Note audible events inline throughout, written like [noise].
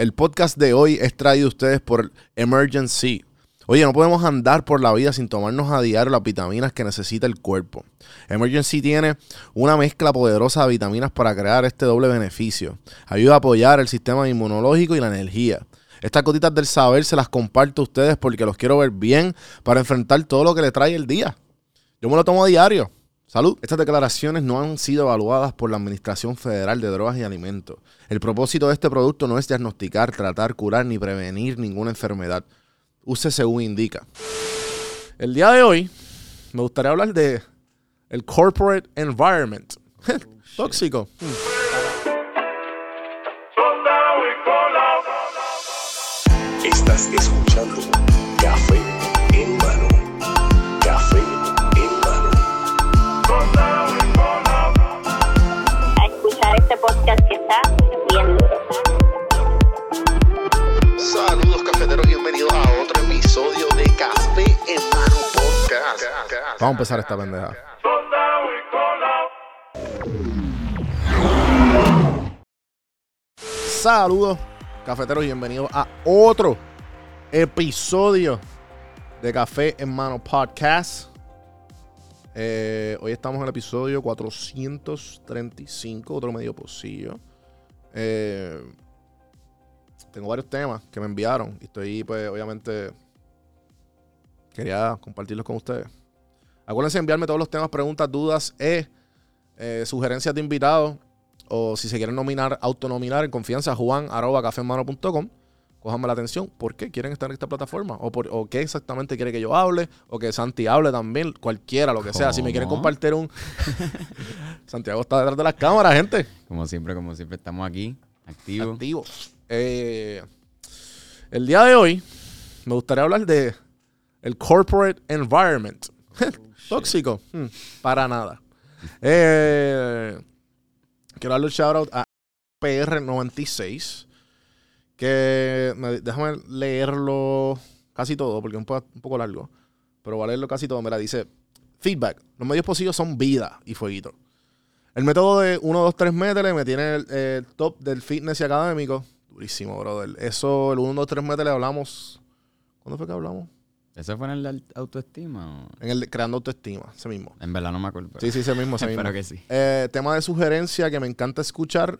El podcast de hoy es traído a ustedes por Emergency. Oye, no podemos andar por la vida sin tomarnos a diario las vitaminas que necesita el cuerpo. Emergency tiene una mezcla poderosa de vitaminas para crear este doble beneficio. Ayuda a apoyar el sistema inmunológico y la energía. Estas gotitas del saber se las comparto a ustedes porque los quiero ver bien para enfrentar todo lo que le trae el día. Yo me lo tomo a diario. Salud. Estas declaraciones no han sido evaluadas por la Administración Federal de Drogas y Alimentos. El propósito de este producto no es diagnosticar, tratar, curar ni prevenir ninguna enfermedad. Use según indica. El día de hoy me gustaría hablar de el corporate environment. [laughs] Tóxico. Estás escuchando Vamos a empezar esta pendeja. Saludos, cafeteros, y bienvenidos a otro episodio de Café en Mano Podcast. Eh, hoy estamos en el episodio 435, otro medio pocillo. Eh, tengo varios temas que me enviaron y estoy, pues, obviamente, quería compartirlos con ustedes. Acuérdense de enviarme todos los temas, preguntas, dudas e eh, sugerencias de invitados. O si se quieren nominar, autonominar en confianza, juan arroba cafemano.com. Cójanme la atención. ¿Por qué quieren estar en esta plataforma? O, por, o qué exactamente quiere que yo hable. O que Santi hable también. Cualquiera, lo que sea. Si me quieren compartir un. [laughs] Santiago está detrás de las cámaras, gente. Como siempre, como siempre, estamos aquí, activos. Activo. Eh, el día de hoy me gustaría hablar de el corporate environment. [laughs] Tóxico. Hmm, para nada. Eh, quiero darle un shout out a PR96. Que me- déjame leerlo casi todo, porque es un poco, un poco largo. Pero voy a leerlo casi todo. Mira, dice: Feedback. Los medios positivos son vida y fueguito. El método de 1, 2, 3 métele me tiene el, el top del fitness y académico. Durísimo, brother. Eso, el 1, 2, 3 métele hablamos. ¿Cuándo fue que hablamos? ¿Eso fue en el de autoestima? o- En el de creando autoestima, ese mismo. En verdad no me acuerdo. pero Sí, sí, ese mismo, ese [laughs] mismo. Espero que sí. Eh, tema de sugerencia que me encanta escuchar.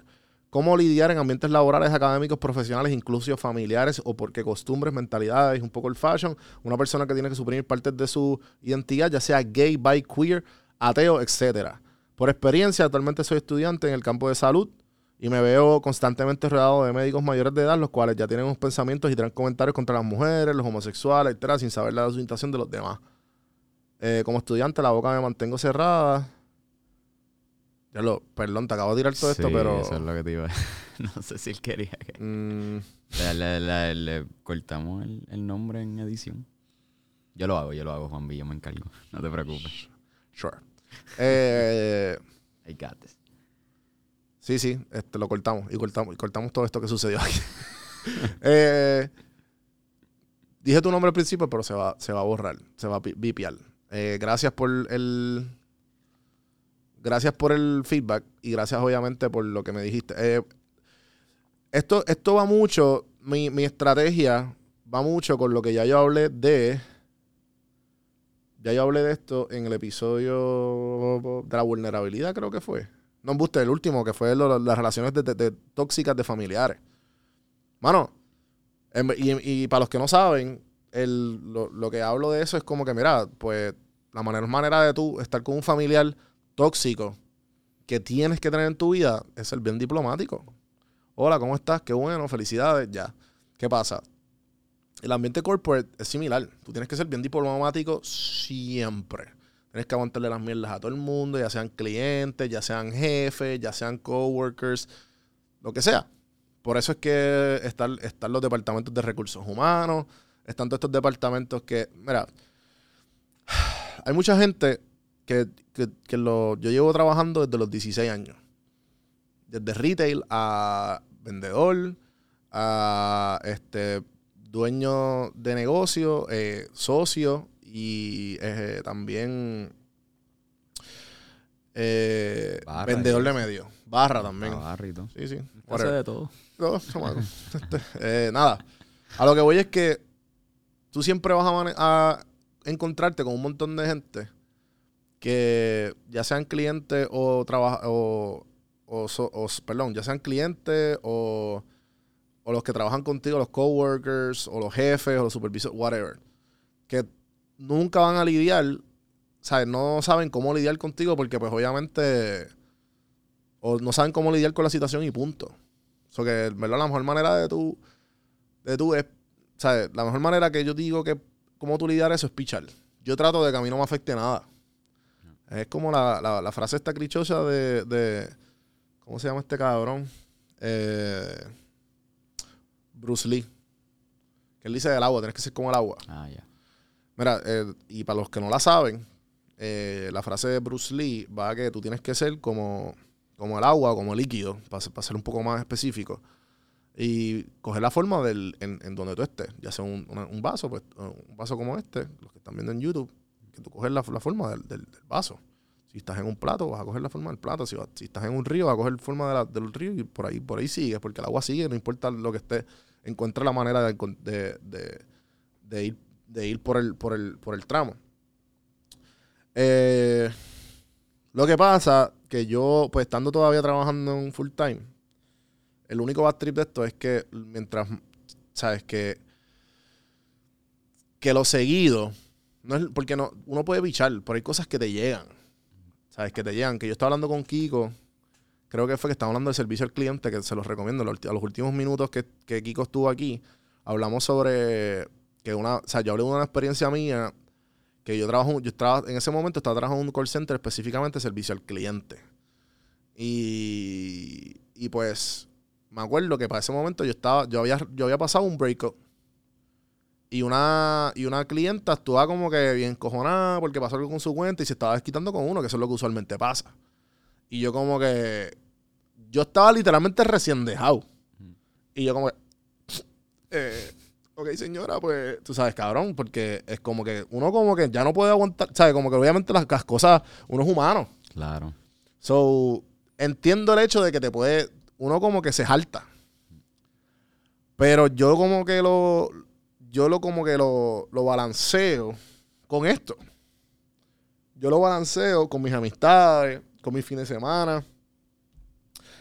Cómo lidiar en ambientes laborales, académicos, profesionales, incluso familiares, o porque costumbres, mentalidades, un poco el fashion. Una persona que tiene que suprimir partes de su identidad, ya sea gay, bi, queer, ateo, etcétera. Por experiencia, actualmente soy estudiante en el campo de salud y me veo constantemente rodeado de médicos mayores de edad, los cuales ya tienen unos pensamientos y tienen comentarios contra las mujeres, los homosexuales, etcétera, sin saber la orientación de los demás. Eh, como estudiante, la boca me mantengo cerrada. Ya lo, perdón, te acabo de tirar todo esto, pero. Eso es lo que te iba a [laughs] No sé si él quería que. mm, Le, le- le- le cortamos el, el nombre en edición. Yo lo hago, yo lo hago, Juan yo me encargo. No te preocupes. sure. Eh, [laughs] I got this. Sí, sí, este, lo cortamos y cortamos y cortamos todo esto que sucedió aquí. [laughs] Eh, dije tu nombre al principio, pero se va, se va a borrar, se va a pi- bipear. Eh, gracias por el. Gracias por el feedback y gracias, obviamente, por lo que me dijiste. Eh, esto, esto va mucho. Mi, mi estrategia va mucho con lo que ya yo hablé de. Ya yo hablé de esto en el episodio de la vulnerabilidad, creo que fue. No, embuste, el último, que fue las relaciones de- de- tóxicas de familiares. Mano, y, y para los que no saben, el, lo, lo que hablo de eso es como que, mira, pues la manera, manera de tú estar con un familiar tóxico que tienes que tener en tu vida es ser bien diplomático. Hola, ¿cómo estás? Qué bueno, felicidades, ya. ¿Qué pasa? El ambiente corporate es similar. Tú tienes que ser bien diplomático siempre. Tienes que aguantarle las mierdas a todo el mundo, ya sean clientes, ya sean jefes, ya sean coworkers, lo que sea. Por eso es que están, están los departamentos de recursos humanos, están todos estos departamentos que, mira, [sighs] hay mucha gente que, que- que lo, yo llevo trabajando desde los 16 años. Desde retail a vendedor, a este dueño de negocio, eh, socio y eh, también eh, Barra, vendedor de medios. Barra también. Navarro y todo. Sí, sí. Hace de todo. No. [laughs] Este, eh, nada. A lo que voy es que tú siempre vas a, encontrarte con un montón de gente que ya sean clientes o trabaja o, o, so- o s- perdón, ya sean clientes o, o los que trabajan contigo, los coworkers o los jefes o los supervisores, whatever, que nunca van a lidiar, ¿sabes? No saben cómo lidiar contigo porque pues obviamente o no saben cómo lidiar con la situación y punto. So que, en ¿verdad? La mejor manera de tú, de tú es, ¿sabes? La mejor manera que yo digo que cómo tú lidiar eso es pichar. Yo trato de que a mí no me afecte nada. Es como la, la, frase esta clichosa de, de, ¿cómo se llama este cabrón? Eh, Bruce Lee. Que él dice del agua, tienes que ser como el agua. Ah, ya. Mira, eh, y para los que no la saben, eh, la frase de Bruce Lee va a que tú tienes que ser como, como el agua, como el líquido, para, ser- para ser un poco más específico. Y coger la forma del, en, donde tú estés, ya sea un, un vaso, pues un vaso como este, los que están viendo en YouTube, que tú coges la, forma del, del- vaso. Si estás en un plato, vas a coger la forma del plato. Si, si estás en un río, vas a coger la forma de la- del río y por ahí, por ahí sigues, porque el agua sigue, no importa lo que esté, encuentra la manera de, de- de ir, de ir por, el, por, el, por el tramo. Eh, lo que pasa que yo, pues estando todavía trabajando en full time, el único bad trip de esto es que mientras, sabes, que, que lo seguido, no es, porque no, uno puede bichar, pero hay cosas que te llegan, sabes, que te llegan, que yo estaba hablando con Kiko, creo que fue que estaba hablando del servicio al cliente, que se los recomiendo, a los últimos minutos que, que Kiko estuvo aquí, hablamos sobre que una, o sea, yo hablé de una experiencia mía que yo trabajo, yo estaba, en ese momento estaba trabajando en un call center específicamente servicio al cliente. Y, y pues me acuerdo que para ese momento yo estaba, yo había, yo había pasado un breakup. Y una, y una clienta estuvo como que bien cojonada porque pasó algo con su cuenta y se estaba desquitando con uno, que eso es lo que usualmente pasa. Y yo como que, yo estaba literalmente recién dejado. Y yo como que, [sniffs] eh, ok, señora, pues, tú sabes, cabrón, porque es como que uno como que ya no puede aguantar, ¿sabes? Como que obviamente las, las cosas, uno es humano. Claro. So, entiendo el hecho de que te puede, uno como que se jalta. Pero yo como que lo, yo lo como que lo, lo balanceo con esto. Yo lo balanceo con mis amistades, con mis fines de semana.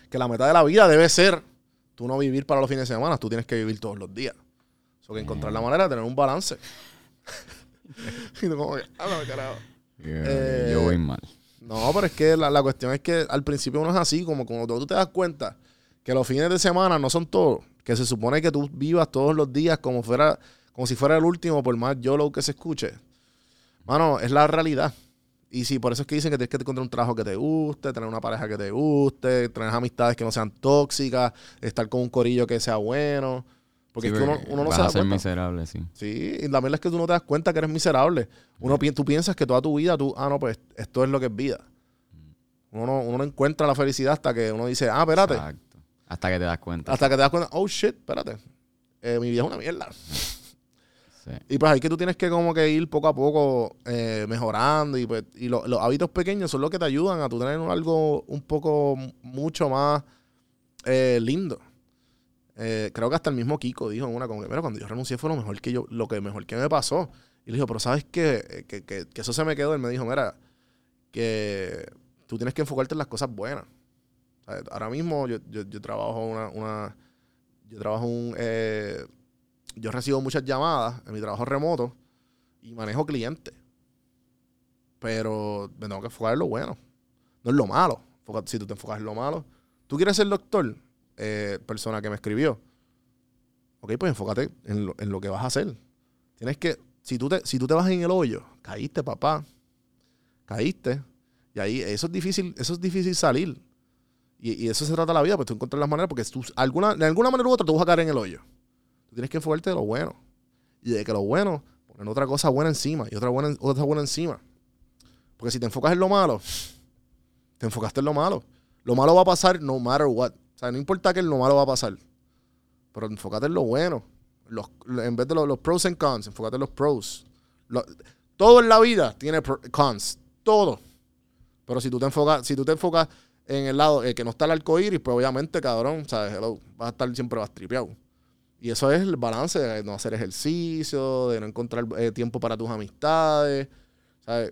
Que la meta de la vida debe ser tú no vivir para los fines de semana, tú tienes que vivir todos los días. So que encontrar la manera de tener un balance. [laughs] y tú como que, no, carajo. Yo, Eh, yo voy mal. No, pero es que la, la cuestión es que al principio uno es así, como cuando tú te das cuenta que los fines de semana no son todos, que se supone que tú vivas todos los días como fuera, como si fuera el último, por más yo lo que se escuche. Mano, es la realidad. Y sí, por eso es que dicen que tienes que encontrar un trabajo que te guste, tener una pareja que te guste, tener amistades que no sean tóxicas, estar con un corillo que sea bueno. Porque Sí, es que uno, uno no vas se a da ser cuenta. miserable, sí. Sí, y la verdad es que tú no te das cuenta que eres miserable. Uno, pi- tú piensas que toda tu vida, tú, ah, no, pues esto es lo que es vida. Uno no, uno no encuentra la felicidad hasta que uno dice, ah, espérate. Exacto. Hasta que te das cuenta. Hasta que te das cuenta, oh, shit, espérate. Eh, mi vida es una mierda. Sí. Y pues ahí que tú tienes que como que ir poco a poco eh, mejorando y, pues, y lo- los hábitos pequeños son los que te ayudan a tú tener algo un poco mucho más eh, lindo. Eh, creo que hasta el mismo Kiko dijo en una como que, mira, cuando yo renuncié fue lo mejor que yo, lo que mejor que me pasó. Y le dijo, pero ¿sabes qué? Eh, Que, que- que eso se me quedó. Él me dijo, mira, que tú tienes que enfocarte en las cosas buenas. Ahora mismo yo, yo, trabajo una, una yo trabajo un eh, yo recibo muchas llamadas en mi trabajo remoto y manejo clientes. Pero me tengo que enfocar en lo bueno. No en lo malo. Si tú te enfocas en lo malo. ¿Tú quieres ser doctor? Eh, persona que me escribió. Ok, pues enfócate en lo, en lo que vas a hacer. Tienes que, si tú, te, si tú te vas en el hoyo, caíste, papá. Caíste. Y ahí, eso es difícil, eso es difícil salir. Y, y eso se trata la vida, pues tú encuentras las maneras, porque tú, alguna, de alguna manera u otra tú vas a caer en el hoyo. Tú tienes que enfocarte de lo bueno. Y de que lo bueno, poner otra cosa buena encima y otra buena, otra buena encima. Porque si te enfocas en lo malo, te enfocaste en lo malo. Lo malo va a pasar no matter what. O sea, no importa que lo malo va a pasar. Pero enfócate en lo bueno. Los- en vez de los, pros and cons, enfócate en los pros. Todo en la vida tiene cons. Todo. Pero si tú te enfocas, si tú te enfocas en el lado eh, que no está el arcoíris, pues obviamente, cabrón, ¿sabes? Hello, vas a estar siempre vas tripeado. Y eso es el balance de no hacer ejercicio, de no encontrar eh, tiempo para tus amistades, ¿sabes?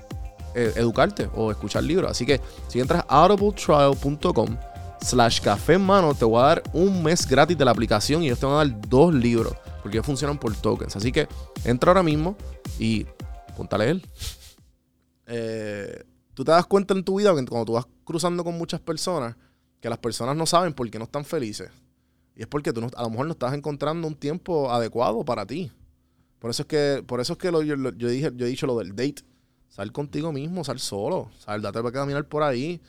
eh, educarte o escuchar libros. Así que si entras a audibletrial.com slash café en mano, te voy a dar un mes gratis de la aplicación y ellos te van a dar dos libros porque ellos funcionan por tokens. Así que entra ahora mismo y ponte a leer. Eh, tú te das cuenta en tu vida que cuando tú vas cruzando con muchas personas, que las personas no saben por qué no están felices. Y es porque tú a lo mejor no estás encontrando un tiempo adecuado para ti. Por eso es que, por eso es que yo dije, yo he dicho lo del date. Sal contigo mismo, sal solo. Sal, date para caminar por ahí.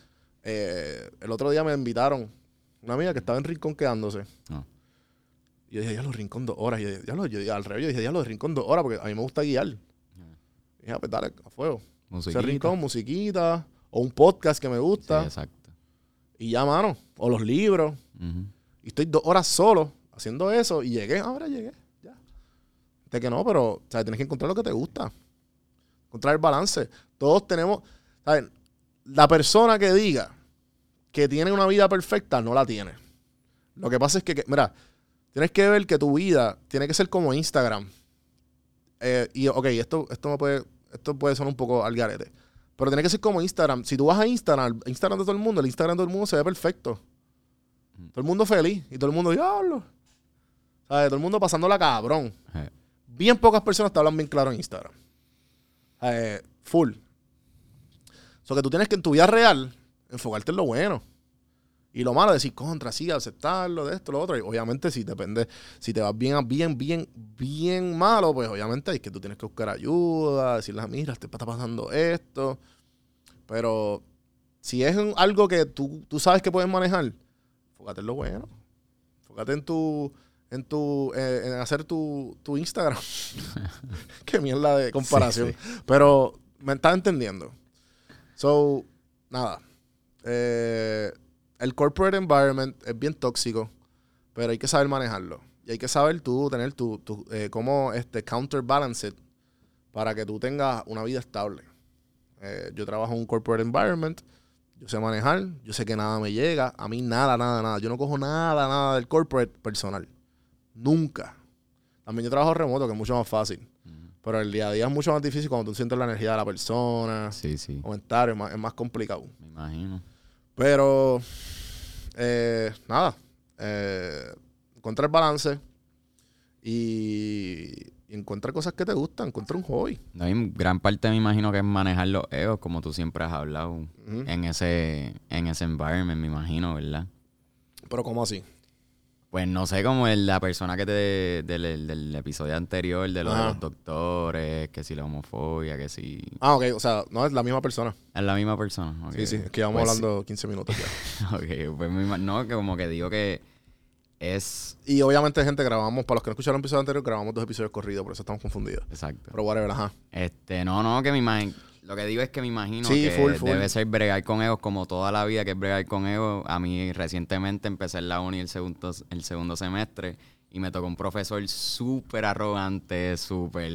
Eh, el otro día me invitaron una amiga que estaba en Rincón quedándose. Ah. Y yo dije, ya los Rincón dos horas. Y yo, dije, al revés, yo dije, ya los Rincón dos horas porque a mí me gusta guiar. Y dije, "Ah, pues dale, a fuego. Musiquita. Ese rincón, musiquita, o un podcast que me Sí, gusta. exacto. y ya, mano. O los libros. Y estoy dos horas solo haciendo eso y llegué, ahora llegué. Ya. De que no, pero, o sea, tienes que encontrar lo que te gusta. Encontrar el balance. Todos tenemos, ¿sabes? La persona que diga que tiene una vida perfecta no la tiene. Lo que pasa es que, que- mira, tienes que ver que tu vida tiene que ser como Instagram. Eh, y, ok, esto, esto me puede, esto puede sonar un poco al garete. Pero tiene que ser como Instagram. Si tú vas a Instagram, Instagram de todo el mundo, el Instagram de todo el mundo se ve perfecto. Todo el mundo feliz. Y todo el mundo, diablo. ¿Sabes? Todo el mundo pasándola cabrón. Eh, Bien pocas personas te hablan bien claro en Instagram. Eh, full. So que tú tienes que en tu vida real enfocarte en lo bueno. Y lo malo, decir contra, sí, aceptarlo, de esto, lo otro. Y obviamente, si depende, si te vas bien, bien, bien, bien malo, pues obviamente es que tú tienes que buscar ayuda, decirle, mira, te está pasando esto. Pero si es algo que tú, tú sabes que puedes manejar, enfócate en lo bueno. Enfócate en tu, en tu, eh, en hacer tu, tu Instagram. [laughs] Qué mierda de comparación. Pero me estás entendiendo. So, nada. Eh, el corporate environment es bien tóxico, pero hay que saber manejarlo. Y hay que saber tú tener tu, tu eh, cómo este, counterbalance it para que tú tengas una vida estable. Eh, yo trabajo en un corporate environment, yo sé manejar, yo sé que nada me llega, a mí nada, nada, nada. Yo no cojo nada, nada del corporate personal. Nunca. También yo trabajo remoto, que es mucho más fácil. Pero el día a día es mucho más difícil cuando tú sientes la energía de la persona. Sí, sí. Comentarios, es más, es más complicado. Me imagino. Pero, eh, nada. Eh, encuentra el balance y, y encuentra cosas que te gustan. Encuentra un hobby. No, y gran parte me imagino que es manejar los egos, como tú siempre has hablado, en ese en ese environment, me imagino, ¿verdad? Pero, ¿cómo así? Pues no sé, como el- la persona que te del, del- del episodio anterior, de los, los doctores, que si la homofobia, que si... Ah, ok. O sea, no es la misma persona. Es la misma persona. ok. Sí, sí. Es que llevamos Pues hablando 15 minutos ya. [laughs] Ok, pues no, que como que digo que es... Y obviamente, gente, grabamos, para los que no escucharon el episodio anterior, grabamos dos episodios corridos, por eso estamos confundidos. Exacto. Pero whatever, ajá. Este, no, no, que me imagino. Lo que digo es que me imagino Sí, que full, full. debe ser bregar con egos como toda la vida que es bregar con egos. A mí recientemente empecé en la uni el segundo, el segundo semestre y me tocó un profesor súper arrogante, súper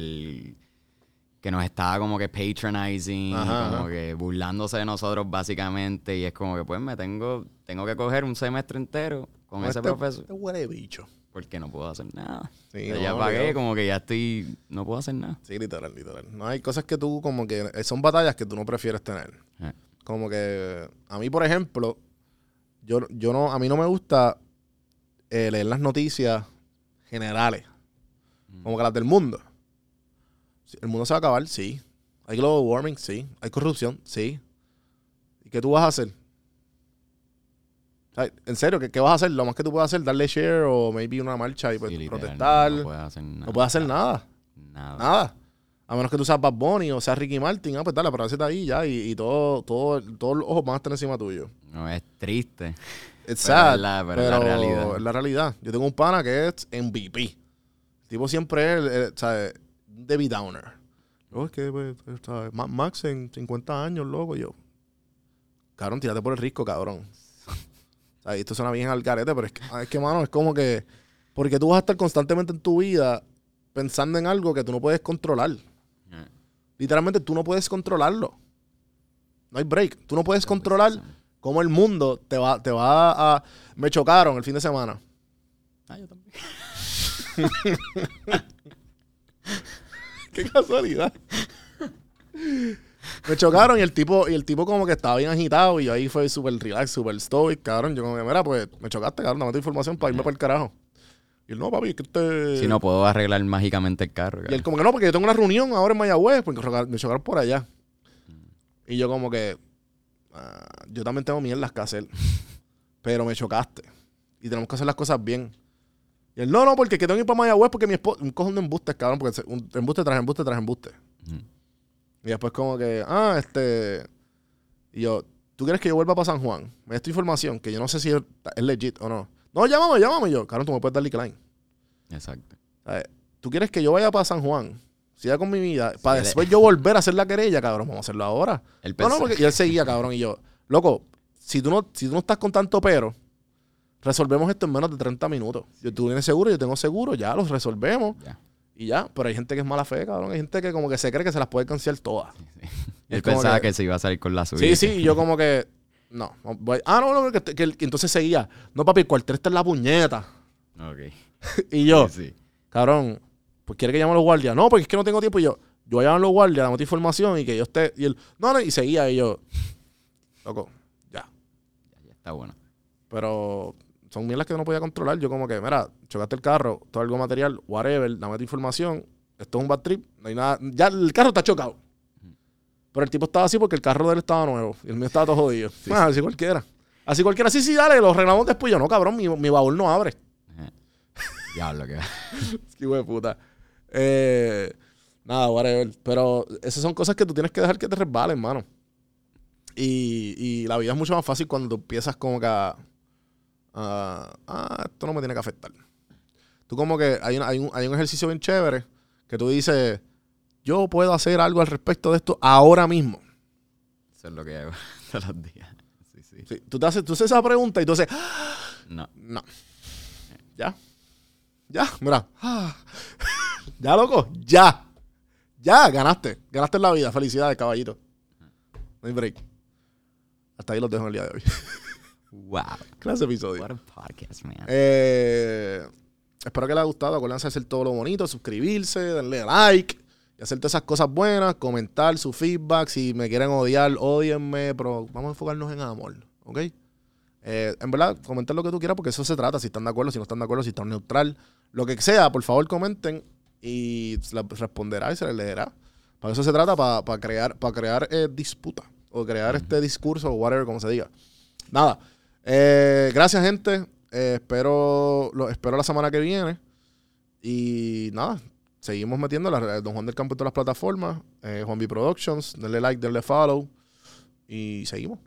que nos estaba como que patronizing, Ajá, como ajá. que burlándose de nosotros básicamente y es como que pues me tengo tengo que coger un semestre entero con ese este, profesor Este huele bicho. Porque no puedo hacer nada. Sí, O sea, no, ya pagué, como que ya estoy no puedo hacer nada. Sí, literal, literal. No hay cosas que tú como que eh, son batallas que tú no prefieres tener. Como que a mí, por ejemplo, yo, yo no, a mí no me gusta eh, leer las noticias generales. como que las del mundo. ¿El mundo se va a acabar? Sí. ¿Hay global warming? Sí. ¿Hay corrupción? Sí. ¿Y qué tú vas a hacer? En serio, ¿qué, qué vas a hacer? Lo más que tú puedes hacer, darle share o maybe una marcha y pues, Sí, literal, protestar. No puedes hacer nada. No puedes hacer nada. Nada. Nada. A menos que tú seas Bad Bunny o seas Ricky Martin, ah, pues dale, pero está ahí ya y, y todo, todo, todos los ojos van a estar encima tuyo. No, es triste. It's Pero sad, es la- pero es la realidad. es la realidad. Yo tengo un pana que es MVP. El tipo siempre es, ¿sabes? Debbie Downer. No, es que, pues, Max en 50 años, loco, yo. Cabrón, tírate por el risco, cabrón. Y esto suena bien al carete, pero es que, es que, mano, es como que... Porque tú vas a estar constantemente en tu vida pensando en algo que tú no puedes controlar. Literalmente tú no puedes controlarlo. No hay break. Tú no puedes controlar cómo el mundo te va, te va a... Me chocaron el fin de semana. Ah, yo también. [laughs] Qué casualidad. Me chocaron y el tipo, y el tipo como que estaba bien agitado y yo ahí fue súper relax, súper stoic, cabrón. Yo como que, mira, pues me chocaste, cabrón, dame tu información para irme para el carajo. Y él, no, papi, que este... Si no puedo arreglar mágicamente el carro. Y él cabrón. como que no, porque yo tengo una reunión ahora en Mayagüez, porque me chocaron por allá. Y yo como que, ah, yo también tengo mierdas que hacer, [laughs] pero me chocaste. Y tenemos que hacer las cosas bien. Y él, no, no, porque que tengo que ir para Mayagüez porque mi esposo, un cojón de embustes, cabrón, porque un embuste tras embuste tras embuste. Y después como que, ah, este... Y yo, ¿tú quieres que yo vuelva para San Juan? Me da esta información, que yo no sé si es, es legit o no. No, llámame, llámame. Y yo, cabrón, tú me puedes dar decline. Exacto. ¿Sabes? ¿Tú quieres que yo vaya para San Juan? Siga con mi vida. Para después yo volver a hacer la querella, cabrón. Vamos a hacerlo ahora. [laughs] Él No, no, porque... Y él seguía, cabrón. Y yo, loco, si tú no, si tú no estás con tanto pero, resolvemos esto en menos de 30 minutos. Yo, tú tienes seguro, yo tengo seguro, ya los resolvemos. Ya. Y ya. Pero hay gente que es mala fe, cabrón. Hay gente que como que se cree que se las puede cancelar todas. Él pensaba que- que... se iba a salir con la suya. Sí, sí. Y yo como que... No. voy- ah, no, no. Que, que- que entonces seguía. No, papi, el cuartel está en la puñeta. Ok. [laughs] y yo... Sí, cabrón, pues quiere que llame a los guardias. No, porque es que no tengo tiempo. Y yo, yo voy a llamar a los guardias, dame tu información y que yo esté. Y él, no, no, y seguía. Y yo, loco, ya. Ya, ya está bueno. Pero son mierdas que no podía controlar. Yo, como que, mira, chocaste el carro, todo algo material, whatever, dame tu información. Esto es un bad trip, no hay nada. Ya el carro está chocado. Pero el tipo estaba así porque el carro de él estaba nuevo y el mío estaba todo [laughs] jodido. Ah, así cualquiera. Así cualquiera, sí, sí, dale, lo arreglamos después. Yo, no, cabrón, mi, mi baúl no abre. Diablo, que [laughs] Qué hijo de puta. Eh, nada, whatever. Pero esas son cosas que tú tienes que dejar que te resbalen, mano. Y, y la vida es mucho más fácil cuando tú empiezas como que a, a- ah, esto no me tiene que afectar. Tú como que hay, una- hay, un, hay un ejercicio bien chévere que tú dices, yo puedo hacer algo al respecto de esto ahora mismo. Eso es lo que hago [laughs] todos los días. Sí, sí. Sí, tú te haces, tú haces esa pregunta y tú haces, No. No. Ya. Ya, mira. Ah. [laughs] ya, loco. Ya. Ya, ganaste. Ganaste en la vida. Felicidades, caballito. No hay break. Hasta ahí los dejo en el día de hoy. [laughs] Wow. Clase episodio. What a podcast, man. Eh, espero que les haya gustado. Acuérdense de hacer todo lo bonito, suscribirse, darle like y hacer todas esas cosas buenas, comentar su feedback. Si me quieren odiar, odienme, pero vamos a enfocarnos en amor, ¿ok? Eh, en verdad, comenten lo que tú quieras porque eso se trata. Si están de acuerdo, si no están de acuerdo, si están neutral, lo que sea, por favor comenten y se les responderá y se les leerá. Para eso se trata, para crear, para crear eh, disputa o crear este discurso o whatever, como se diga. Nada. Eh, gracias, gente. Eh, espero, lo, espero la semana que viene. Y nada, seguimos metiendo la, Don Juan del Campo en todas las plataformas. Eh, Juan B Productions. Denle like, denle follow. Y seguimos.